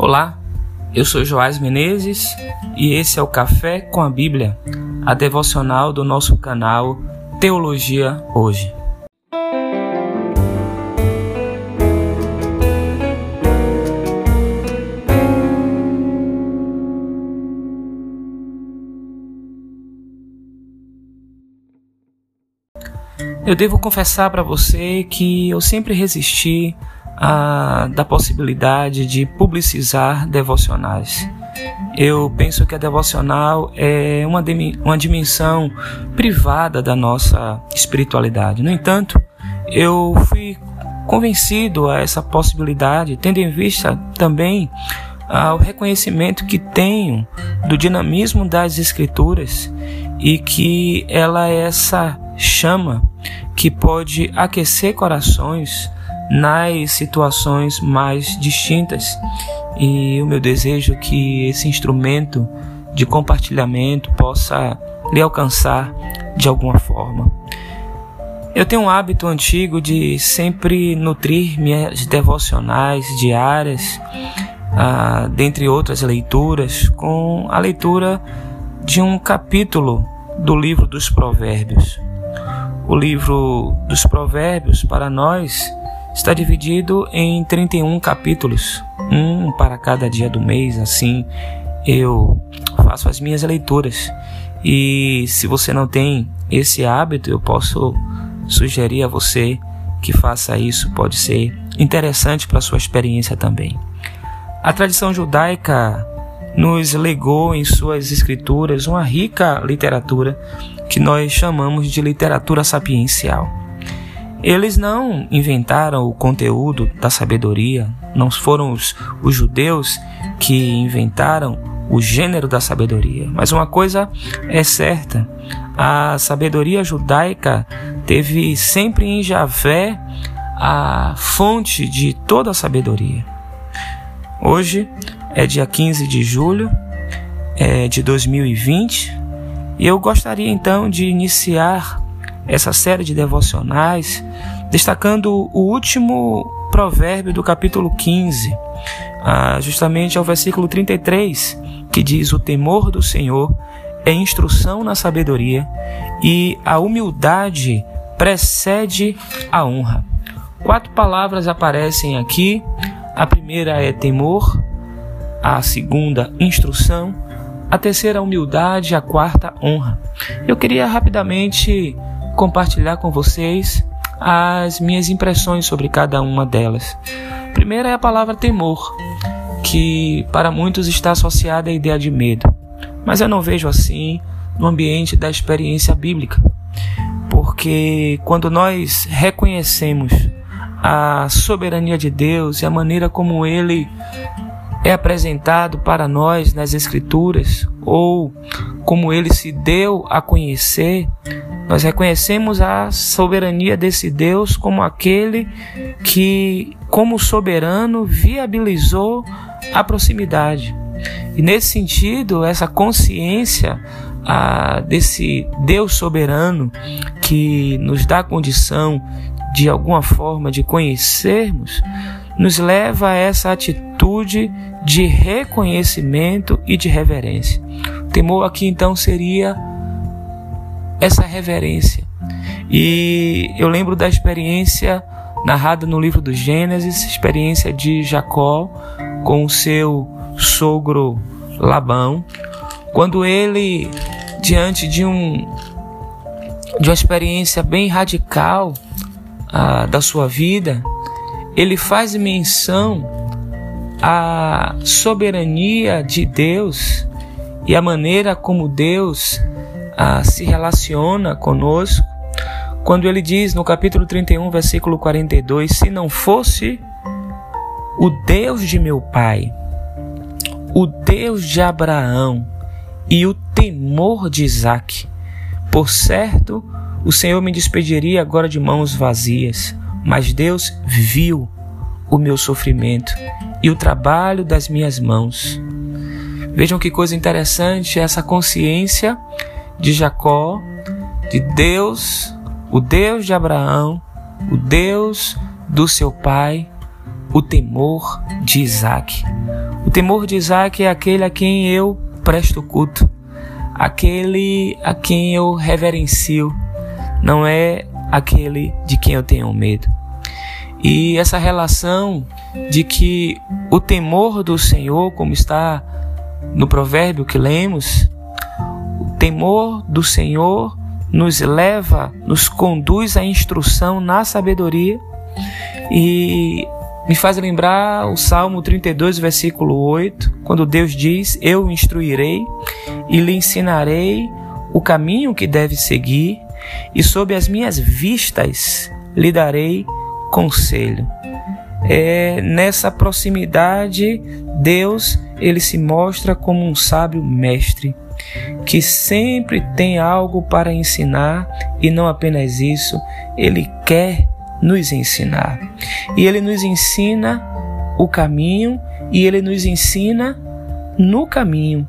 Olá, eu sou Joás Menezes e esse é o Café com a Bíblia, a devocional do nosso canal Teologia Hoje. Eu devo confessar para você que eu sempre resisti a, da possibilidade de publicizar devocionais. Eu penso que a devocional é uma, uma dimensão privada da nossa espiritualidade. No entanto, eu fui convencido a essa possibilidade, tendo em vista também ah, o reconhecimento que tenho do dinamismo das Escrituras e que ela é essa chama que pode aquecer corações nas situações mais distintas. E o meu desejo é que esse instrumento de compartilhamento possa lhe alcançar de alguma forma. Eu tenho um hábito antigo de sempre nutrir minhas devocionais diárias, ah, dentre outras leituras, com a leitura de um capítulo do livro dos Provérbios. O livro dos Provérbios, para nós, está dividido em 31 capítulos, um para cada dia do mês, assim eu faço as minhas leituras. E se você não tem esse hábito, eu posso sugerir a você que faça isso, pode ser interessante para sua experiência também. A tradição judaica nos legou em suas escrituras uma rica literatura que nós chamamos de literatura sapiencial. Eles não inventaram o conteúdo da sabedoria, não foram os, os judeus que inventaram o gênero da sabedoria. Mas uma coisa é certa: a sabedoria judaica teve sempre em Javé a fonte de toda a sabedoria. Hoje é dia 15 de julho é, de 2020 e eu gostaria então de iniciar essa série de devocionais, destacando o último provérbio do capítulo 15, ah, justamente ao versículo 33, que diz: O temor do Senhor é instrução na sabedoria e a humildade precede a honra. Quatro palavras aparecem aqui. A primeira é temor, a segunda, instrução, a terceira, humildade, a quarta, honra. Eu queria rapidamente compartilhar com vocês as minhas impressões sobre cada uma delas. Primeira é a palavra temor, que para muitos está associada à ideia de medo, mas eu não vejo assim no ambiente da experiência bíblica, porque quando nós reconhecemos a soberania de Deus e a maneira como Ele é apresentado para nós nas Escrituras, ou como ele se deu a conhecer, nós reconhecemos a soberania desse Deus como aquele que, como soberano, viabilizou a proximidade. E nesse sentido, essa consciência ah, desse Deus soberano que nos dá condição de alguma forma de conhecermos, nos leva a essa atitude de reconhecimento e de reverência. O temor aqui então seria essa reverência. E eu lembro da experiência narrada no livro do Gênesis, experiência de Jacó com o seu sogro Labão, quando ele diante de um de uma experiência bem radical ah, da sua vida, ele faz menção à soberania de Deus e a maneira como Deus ah, se relaciona conosco, quando ele diz no capítulo 31, versículo 42: Se não fosse o Deus de meu pai, o Deus de Abraão e o temor de Isaac, por certo, o Senhor me despediria agora de mãos vazias, mas Deus viu o meu sofrimento e o trabalho das minhas mãos. Vejam que coisa interessante essa consciência de Jacó, de Deus, o Deus de Abraão, o Deus do seu pai, o temor de Isaac. O temor de Isaac é aquele a quem eu presto culto, aquele a quem eu reverencio, não é aquele de quem eu tenho medo. E essa relação de que o temor do Senhor, como está no provérbio que lemos, temor do Senhor nos leva, nos conduz à instrução na sabedoria e me faz lembrar o Salmo 32, versículo 8, quando Deus diz: Eu o instruirei e lhe ensinarei o caminho que deve seguir, e sob as minhas vistas lhe darei conselho. É, nessa proximidade, Deus ele se mostra como um sábio mestre que sempre tem algo para ensinar e não apenas isso, ele quer nos ensinar. E ele nos ensina o caminho e ele nos ensina no caminho.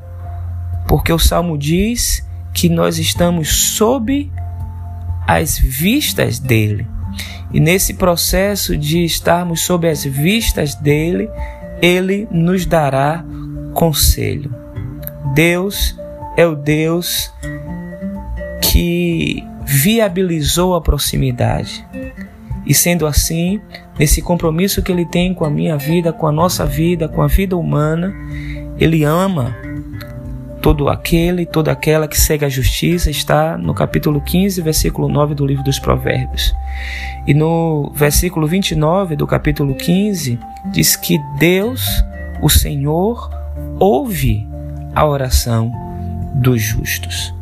Porque o salmo diz que nós estamos sob as vistas dele. E nesse processo de estarmos sob as vistas dele, ele nos dará conselho. Deus é o Deus que viabilizou a proximidade. E sendo assim, nesse compromisso que ele tem com a minha vida, com a nossa vida, com a vida humana, ele ama todo aquele, toda aquela que segue a justiça, está no capítulo 15, versículo 9 do livro dos Provérbios. E no versículo 29 do capítulo 15, diz que Deus, o Senhor, ouve a oração dos justos.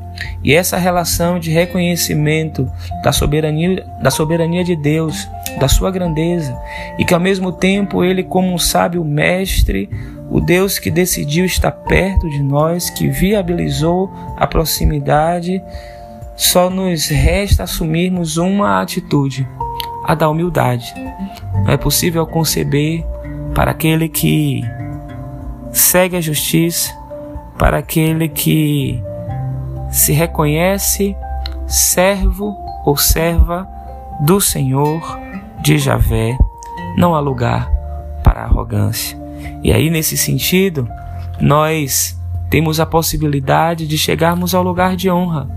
E essa relação de reconhecimento da soberania, da soberania de Deus, da sua grandeza, e que ao mesmo tempo ele, como um sábio mestre, o Deus que decidiu estar perto de nós, que viabilizou a proximidade, só nos resta assumirmos uma atitude, a da humildade. Não é possível conceber para aquele que segue a justiça, para aquele que se reconhece servo ou serva do Senhor de Javé, não há lugar para arrogância. E aí, nesse sentido, nós temos a possibilidade de chegarmos ao lugar de honra.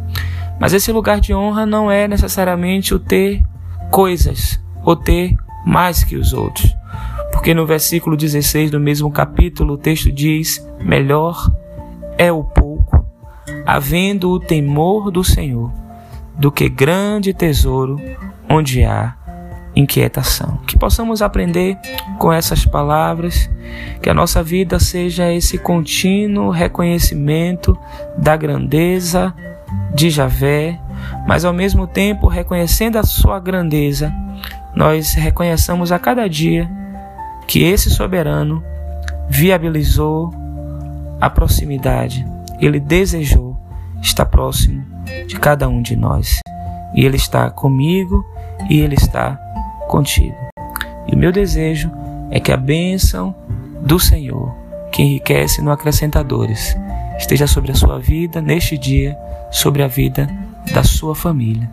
Mas esse lugar de honra não é necessariamente o ter coisas ou ter mais que os outros. Porque no versículo 16 do mesmo capítulo o texto diz: Melhor é o pouco, havendo o temor do Senhor, do que grande tesouro onde há inquietação. Que possamos aprender com essas palavras, que a nossa vida seja esse contínuo reconhecimento da grandeza de Javé, mas ao mesmo tempo reconhecendo a sua grandeza, nós reconheçamos a cada dia que esse soberano viabilizou a proximidade. Ele desejou estar próximo de cada um de nós. E Ele está comigo e Ele está contigo. E o meu desejo é que a bênção do Senhor, que enriquece no acrescentadores, esteja sobre a sua vida neste dia, sobre a vida da sua família.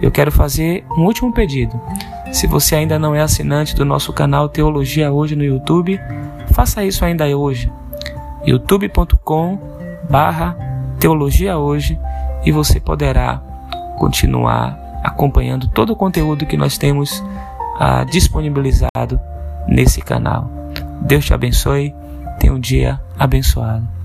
Eu quero fazer um último pedido. Se você ainda não é assinante do nosso canal Teologia Hoje no YouTube, faça isso ainda hoje youtube.com barra teologia hoje e você poderá continuar acompanhando todo o conteúdo que nós temos ah, disponibilizado nesse canal. Deus te abençoe, tenha um dia abençoado.